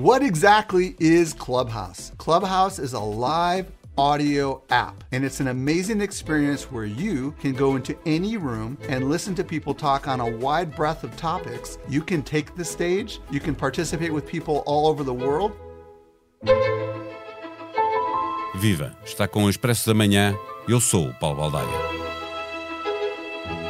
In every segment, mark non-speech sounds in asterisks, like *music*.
What exactly is Clubhouse? Clubhouse is a live audio app, and it's an amazing experience where you can go into any room and listen to people talk on a wide breadth of topics. You can take the stage, you can participate with people all over the world. Viva! Está com o Expresso da Manhã. Eu sou o Paulo Baldaia.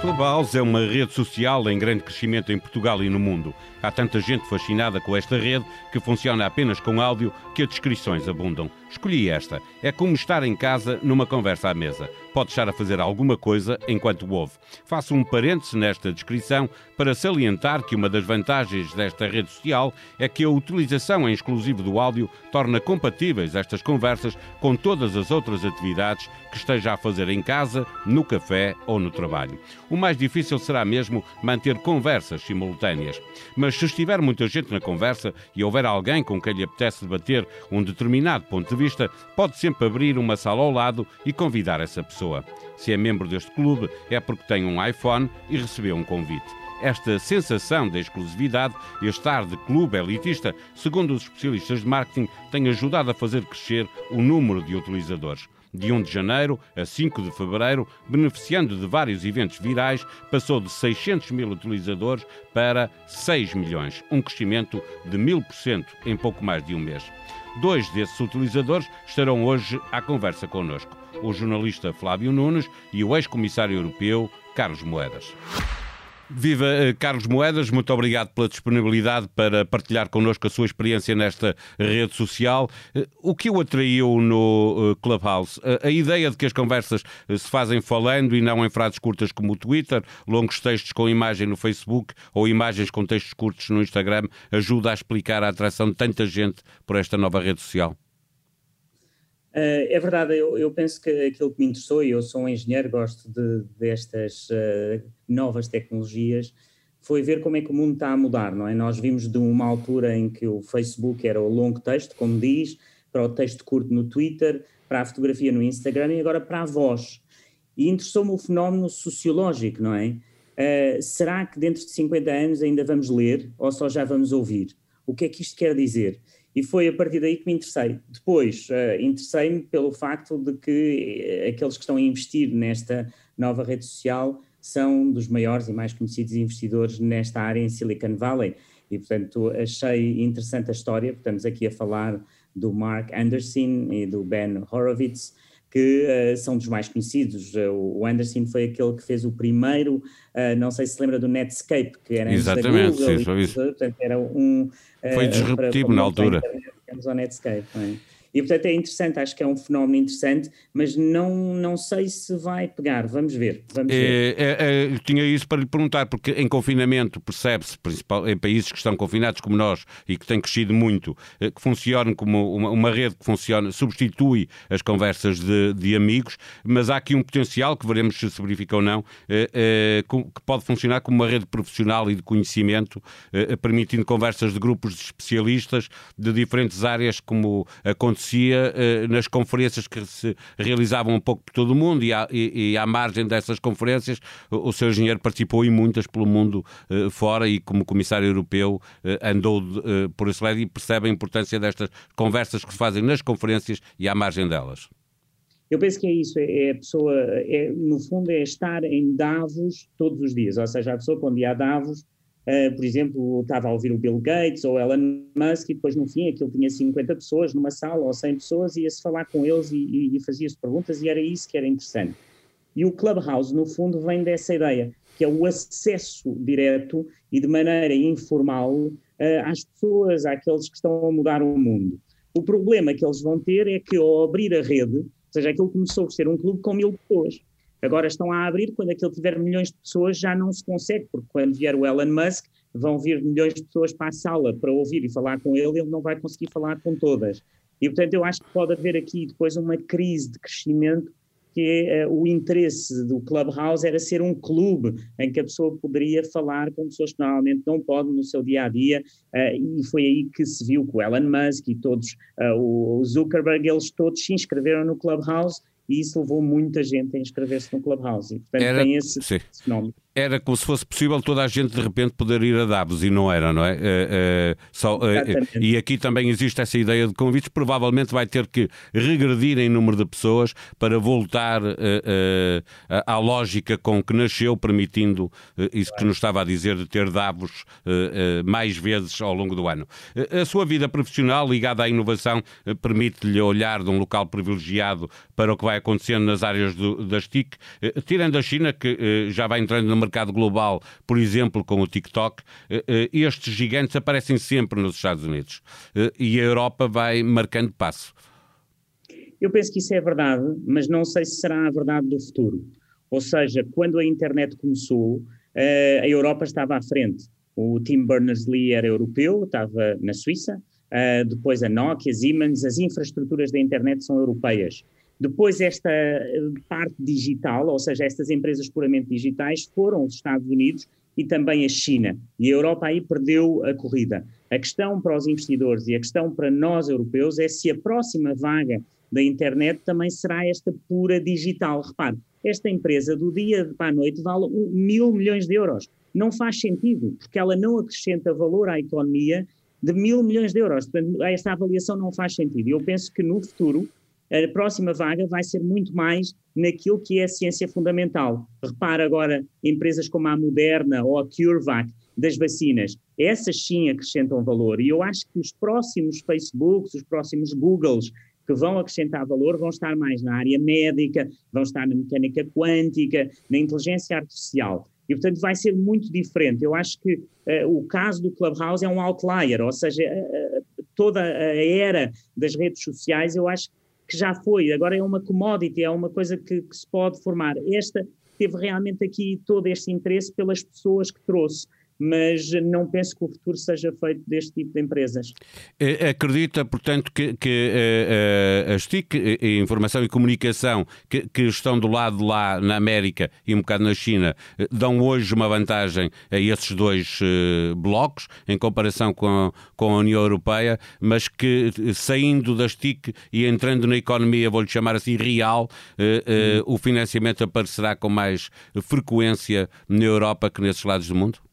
Clubhouse é uma rede social em grande crescimento em Portugal e no mundo. Há tanta gente fascinada com esta rede que funciona apenas com áudio que as descrições abundam. Escolhi esta. É como estar em casa numa conversa à mesa. Pode estar a fazer alguma coisa enquanto ouve. Faço um parêntese nesta descrição para salientar que uma das vantagens desta rede social é que a utilização em exclusivo do áudio torna compatíveis estas conversas com todas as outras atividades que esteja a fazer em casa, no café ou no trabalho. O mais difícil será mesmo manter conversas simultâneas. Mas se estiver muita gente na conversa e houver alguém com quem lhe apetece debater um determinado ponto de vista, pode sempre abrir uma sala ao lado e convidar essa pessoa. Se é membro deste clube, é porque tem um iPhone e recebeu um convite. Esta sensação de exclusividade e estar de clube elitista, segundo os especialistas de marketing, tem ajudado a fazer crescer o número de utilizadores de 1 de janeiro a 5 de fevereiro, beneficiando de vários eventos virais, passou de 600 mil utilizadores para 6 milhões, um crescimento de 1000% em pouco mais de um mês. Dois desses utilizadores estarão hoje à conversa connosco: o jornalista Flávio Nunes e o ex-comissário europeu Carlos Moedas. Viva eh, Carlos Moedas, muito obrigado pela disponibilidade para partilhar connosco a sua experiência nesta rede social. Eh, o que o atraiu no eh, Clubhouse? A ideia de que as conversas se fazem falando e não em frases curtas como o Twitter, longos textos com imagem no Facebook ou imagens com textos curtos no Instagram ajuda a explicar a atração de tanta gente por esta nova rede social? Uh, é verdade, eu, eu, penso que aquilo que me interessou, e eu sou um engenheiro, gosto de, destas uh, novas tecnologias, foi ver como é que o mundo está a mudar, não é? Nós vimos de uma altura em que o Facebook era o longo texto, como diz, para o texto curto no Twitter, para a fotografia no Instagram e agora para a voz. E interessou-me o fenómeno sociológico, não é? Uh, será que dentro de 50 anos ainda vamos ler ou só já vamos ouvir? O que é que isto quer dizer? E foi a partir daí que me interessei. Depois, uh, interessei-me pelo facto de que uh, aqueles que estão a investir nesta nova rede social são dos maiores e mais conhecidos investidores nesta área em Silicon Valley. E, portanto, achei interessante a história. Estamos aqui a falar do Mark Anderson e do Ben Horowitz, que uh, são dos mais conhecidos. Uh, o Anderson foi aquele que fez o primeiro, uh, não sei se lembra do Netscape, que era Exatamente, Google, sim, e, isso. Portanto, era um... Foi disruptivo na altura. Temos o Netscape, não é? E portanto é interessante, acho que é um fenómeno interessante, mas não, não sei se vai pegar. Vamos ver. Vamos ver. É, é, é, tinha isso para lhe perguntar, porque em confinamento percebe-se, em países que estão confinados como nós e que têm crescido muito, eh, que funcione como uma, uma rede que funciona, substitui as conversas de, de, amigos, mas há aqui um potencial, que veremos se se verifica ou não, é, é, que pode funcionar como uma rede profissional e de conhecimento, permitindo conversas de grupos de especialistas de diferentes áreas, como aconteceu acontecia uh, nas conferências que se realizavam um pouco por todo o mundo e à, e, e à margem dessas conferências o, o seu engenheiro participou em muitas pelo mundo uh, fora e como comissário europeu uh, andou por esse lado e percebe a importância destas conversas que se fazem nas conferências e à margem delas. Eu penso que é isso, é, é a pessoa, é, no fundo é estar em Davos todos os dias, ou seja, a pessoa quando ia a Davos Uh, por exemplo, estava a ouvir o Bill Gates ou Elon Musk e depois no fim aquilo tinha 50 pessoas numa sala ou 100 pessoas ia-se falar com eles e, e, e fazia-se perguntas e era isso que era interessante. E o Clubhouse, no fundo, vem dessa ideia, que é o acesso direto e de maneira informal uh, às pessoas, àqueles que estão a mudar o mundo. O problema que eles vão ter é que ao abrir a rede, ou seja, aquilo começou a ser um clube com mil pessoas, Agora estão a abrir, quando aquilo tiver milhões de pessoas já não se consegue, porque quando vier o Elon Musk vão vir milhões de pessoas para a sala para ouvir e falar com ele, ele não vai conseguir falar com todas. E portanto eu acho que pode haver aqui depois uma crise de crescimento que é, uh, o interesse do Clubhouse era ser um clube em que a pessoa poderia falar com pessoas que normalmente não podem no seu dia a dia, uh, e foi aí que se viu que o Elon Musk e todos, uh, o Zuckerberg, eles todos se inscreveram no Clubhouse e isso levou muita gente a inscrever-se no Clubhouse. E, portanto, Era, tem esse, esse fenómeno. Era como se fosse possível toda a gente de repente poder ir a Davos e não era, não é? Uh, uh, só, uh, e aqui também existe essa ideia de convites, provavelmente vai ter que regredir em número de pessoas para voltar à lógica com que nasceu, permitindo isso que nos estava a dizer de ter Davos mais vezes ao longo do ano. a sua vida profissional ligada à inovação permite-lhe olhar de um local privilegiado para o que vai acontecendo nas áreas do, das TIC, tirando a China, que já vai entrando no mercado global, por exemplo, com o TikTok, eh, eh, estes gigantes aparecem sempre nos Estados Unidos eh, e a Europa vai marcando passo. Eu penso que isso é verdade, mas não sei se será a verdade do futuro. Ou seja, quando a internet começou, a Europa estava à frente. O Tim Berners-Lee era europeu, estava na Suíça, depois a Nokia, a Siemens, as infraestruturas da internet são europeias. Depois, esta eh, parte digital, ou seja, estas empresas puramente digitais, foram os Estados Unidos e também a China. E a Europa aí perdeu a corrida. A questão para os investidores e a questão para nós europeus é se a próxima vaga da internet também será esta pura digital. Repare, esta empresa do dia para a noite vale mil milhões de euros. Não faz sentido, porque ela não acrescenta valor à economia de mil milhões de euros. Portanto, esta avaliação não faz sentido. Eu penso que no futuro a próxima vaga vai ser muito mais naquilo que é a ciência fundamental. Repara agora, empresas como a Moderna ou a CureVac das vacinas, essas sim acrescentam valor. E eu acho que os próximos Facebooks, os próximos Googles que vão acrescentar valor vão estar mais na área médica, vão estar na mecânica quântica, na inteligência artificial. E, portanto, vai ser muito diferente. Eu acho que uh, o caso do Clubhouse é um outlier, ou seja, uh, toda a era das redes sociais, eu acho que já foi, agora é uma commodity, é uma coisa que, que se pode formar. Esta teve realmente aqui todo este interesse pelas pessoas que trouxe mas não penso que o futuro seja feito deste tipo de empresas. Eh, acredita, portanto, que, que uh, as TIC, Informação e Comunicação, que, que, estão do lado lá na América e um bocado na China, dão hoje uma vantagem a esses dois uh, blocos, em comparação com a, com a União Europeia, mas que saindo das TIC e entrando na economia, vou-lhe chamar assim, real, uh, o financiamento aparecerá com mais frequência na Europa que nesses lados do mundo?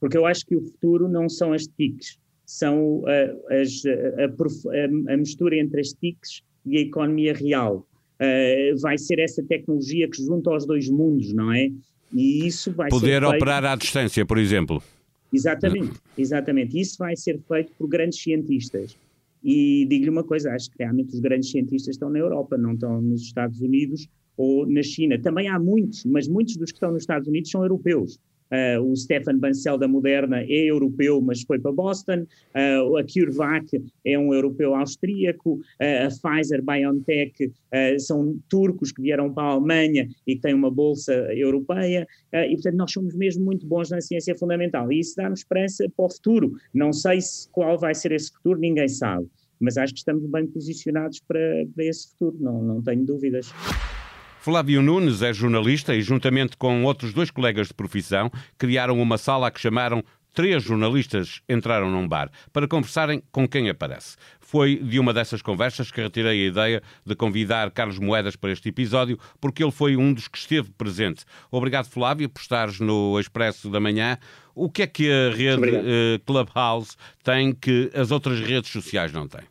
Porque eu acho que o futuro não são as TICs, são uh, as, a, a, a, mistura entre as TICs e a economia real. Uh, vai ser essa tecnologia que junta os dois mundos, não é? E isso vai Poder operar feito... à distância, por exemplo. Exatamente, exatamente. Isso vai ser feito por grandes cientistas. E digo-lhe uma coisa, acho que realmente os grandes cientistas estão na Europa, não estão nos Estados Unidos ou na China. Também há muitos, mas muitos dos que estão nos Estados Unidos são europeus. Uh, o Stefan Bancel da Moderna é europeu, mas foi para Boston. Uh, a CureVac é um europeu austríaco. Uh, a Pfizer BioNTech são turcos que vieram para a Alemanha e que têm uma bolsa europeia. e, portanto, nós somos mesmo muito bons na ciência fundamental. E isso dá-nos esperança para o futuro. Não sei se, qual vai ser esse futuro, ninguém sabe. Mas acho que estamos bem posicionados para, para esse futuro, não, não tenho dúvidas. Flávio Nunes é jornalista e, juntamente com outros dois colegas de profissão, criaram uma sala a que chamaram Três jornalistas entraram num bar para conversarem com quem aparece. Foi de uma dessas conversas que retirei a ideia de convidar Carlos Moedas para este episódio, porque ele foi um dos que esteve presente. Obrigado, Flávio, por estares no Expresso da Manhã. O que é que a rede uh, Clubhouse tem que as outras redes sociais não têm?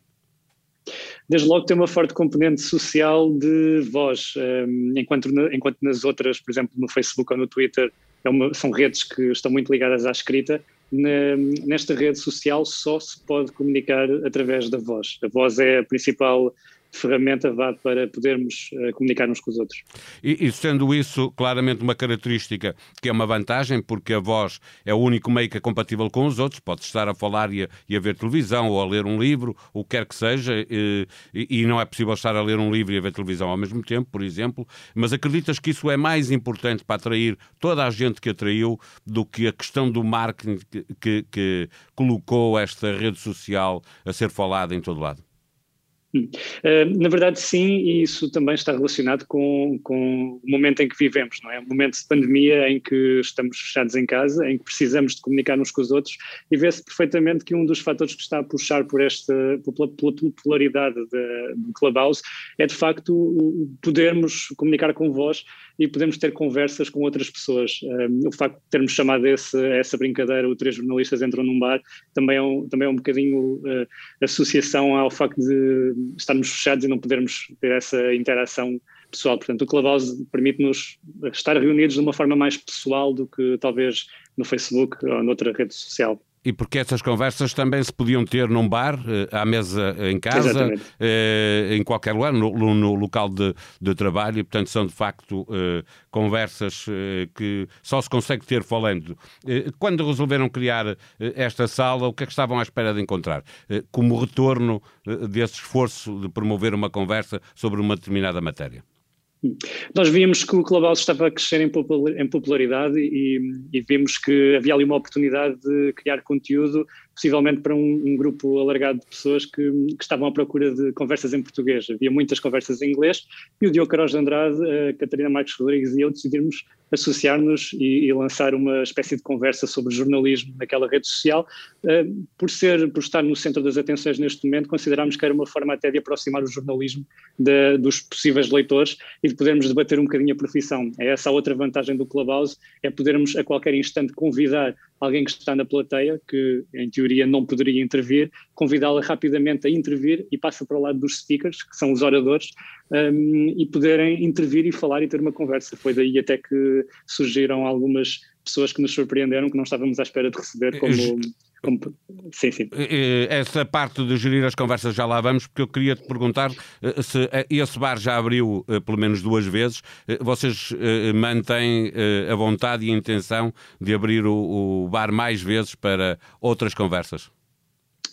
Desde logo tem uma forte componente social de voz, um, enquanto, enquanto nas outras, por exemplo, no Facebook ou no Twitter, é uma, são redes que estão muito ligadas à escrita. Nesta rede social só se pode comunicar através da voz. A voz é a principal ferramenta vá para podermos uh, comunicar uns com os outros. E, e, sendo isso claramente uma característica que é uma vantagem, porque a voz é o único meio que é compatível com os outros, pode estar a falar e a, e a ver televisão ou a ler um livro, o que quer que seja, e, e, não é possível estar a ler um livro e a ver televisão ao mesmo tempo, por exemplo, mas acreditas que isso é mais importante para atrair toda a gente que atraiu do que a questão do marketing que, que, que colocou esta rede social a ser falada em todo lado? Uh, na verdade, sim, e isso também está relacionado com, com o momento em que vivemos, não é? Um momento de pandemia em que estamos fechados em casa, em que precisamos de comunicar uns com os outros, e vê-se perfeitamente que um dos fatores que está a puxar por esta pela, pela popularidade do Clubhouse é de facto podermos comunicar com vós e podemos ter conversas com outras pessoas. Um, o facto de termos chamado esse, essa brincadeira, o três jornalistas entram num bar, também é um, também é um bocadinho uh, associação ao facto de estarmos fechados e não podermos ter essa interação pessoal. Portanto, o Clubhouse permite-nos estar reunidos de uma forma mais pessoal do que talvez no Facebook ou noutra rede social. E porque essas conversas também se podiam ter num bar, eh, à mesa em casa, eh, em qualquer lugar, no, no local de, de, trabalho, e portanto são de facto eh, conversas que só se consegue ter falando. Quando resolveram criar esta sala, o que é que estavam à espera de encontrar? Como retorno desse esforço de promover uma conversa sobre uma determinada matéria? Nós vimos que o Clubhouse estava a crescer em popularidade e, e, vimos que havia ali uma oportunidade de criar conteúdo, possivelmente para um, um grupo alargado de pessoas que, que, estavam à procura de conversas em português. Havia muitas conversas em inglês e o Diogo de Andrade, a Catarina Marques Rodrigues e eu decidimos associar-nos e, e, lançar uma espécie de conversa sobre jornalismo naquela rede social. Uh, por ser, por estar no centro das atenções neste momento, considerámos que era uma forma até de aproximar o jornalismo de, dos possíveis leitores e de podermos debater um bocadinho a profissão. É essa a outra vantagem do Clubhouse, é podermos a qualquer instante convidar alguém que está na plateia, que em teoria não poderia intervir, convidá-la rapidamente a intervir e passa para o lado dos speakers, que são os oradores, um, e poderem intervir e falar e ter uma conversa. Foi daí até que surgiram algumas pessoas que nos surpreenderam, que não estávamos à espera de receber como Sim, sim. Essa parte de gerir as conversas já lá vamos, porque eu queria te perguntar eh, se eh, esse bar já abriu eh, pelo menos duas vezes. Vocês mantêm a vontade e a intenção de abrir o bar mais vezes para outras conversas?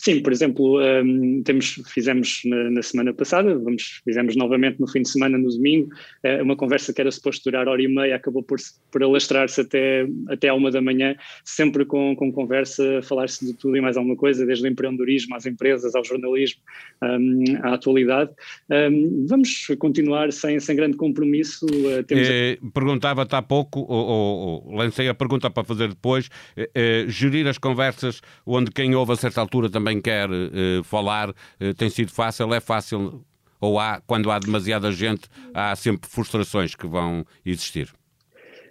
Sim, por exemplo, um, temos, fizemos na, na, semana passada, vamos, fizemos novamente no fim de semana, no domingo, uh, uma conversa que era suposto durar hora e meia, acabou por, por alastrar-se até, até à uma da manhã, sempre com, com conversa, falar-se de tudo e mais alguma coisa, desde o empreendedorismo às empresas, ao jornalismo, um, à atualidade. Um, vamos continuar sem, sem grande compromisso. Temos... eh, Perguntava-te há pouco, ou, ou, lancei a pergunta para fazer depois, eh, eh, gerir as conversas onde quem ouve a certa altura também quer uh, falar uh, tem sido fácil, é fácil, ou há, quando há demasiada gente, há sempre frustrações que vão existir?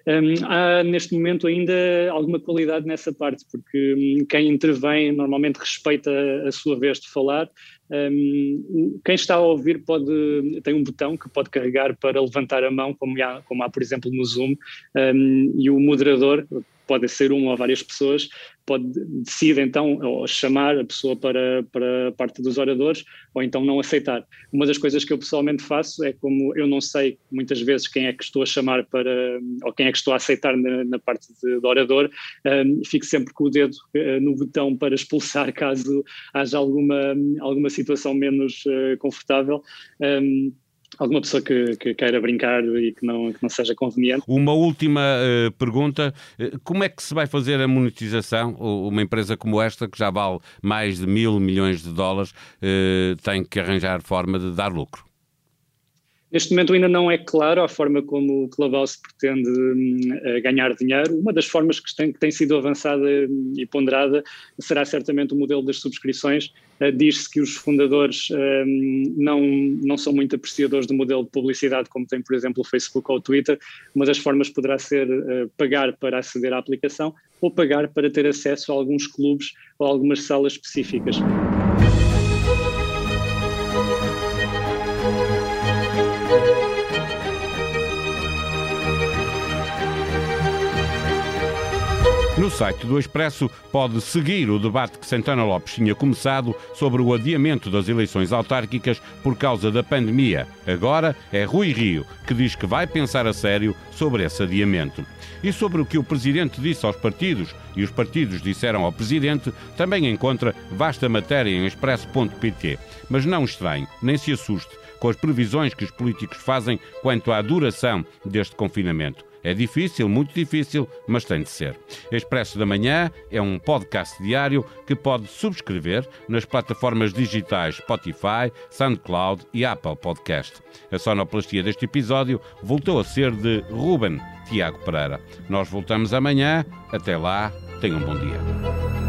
Um, há neste momento ainda alguma qualidade nessa parte, porque um, quem intervém normalmente respeita a sua vez de falar. Um, quem está a ouvir pode tem um botão que pode carregar para levantar a mão, como há, como há por exemplo no Zoom, e o moderador pode ser uma ou várias pessoas, pode decide então chamar a pessoa para, para a parte dos oradores ou então não aceitar. Uma das coisas que eu pessoalmente faço é como eu não sei muitas vezes quem é que estou a chamar para ou quem é que estou a aceitar na, na parte de, do orador, um, fico sempre com o dedo uh, no botão para expulsar *laughs* caso haja alguma, alguma situação menos uh, confortável. Um, alguma pessoa que, que, queira brincar e que não, que não seja conveniente. Uma última uh, pergunta: eh, como é que se vai fazer a monetização? Uma empresa como esta, que já vale mais de mil milhões de dólares, uh, tem que arranjar forma de dar lucro? Neste momento ainda não é claro a forma como o Clubhouse pretende uh, ganhar dinheiro. Uma das formas que tem, que tem, sido avançada e ponderada será certamente o modelo das subscrições. Uh, Diz-se que os fundadores uh, não, não são muito apreciadores do modelo de publicidade, como tem, por exemplo, o Facebook ou o Twitter. Uma das formas poderá ser pagar para aceder à aplicação ou pagar para ter acesso a alguns clubes ou algumas salas específicas. Site do Expresso pode seguir o debate que Santana Lopes tinha começado sobre o adiamento das eleições autárquicas por causa da pandemia. Agora é Rui Rio que diz que vai pensar a sério sobre esse adiamento. E sobre o que o Presidente disse aos partidos e os partidos disseram ao Presidente, também encontra vasta matéria em expresso.pt. Mas não estranhe, nem se assuste com as previsões que os políticos fazem quanto à duração deste confinamento É difícil, muito difícil, mas tem de ser. Expresso da Manhã é um podcast diário que pode subscrever nas plataformas digitais Spotify, SoundCloud e Apple Podcast. A sonoplastia deste episódio voltou a ser de Ruben Tiago Pereira. Nós voltamos amanhã. Até lá, tenham um bom dia.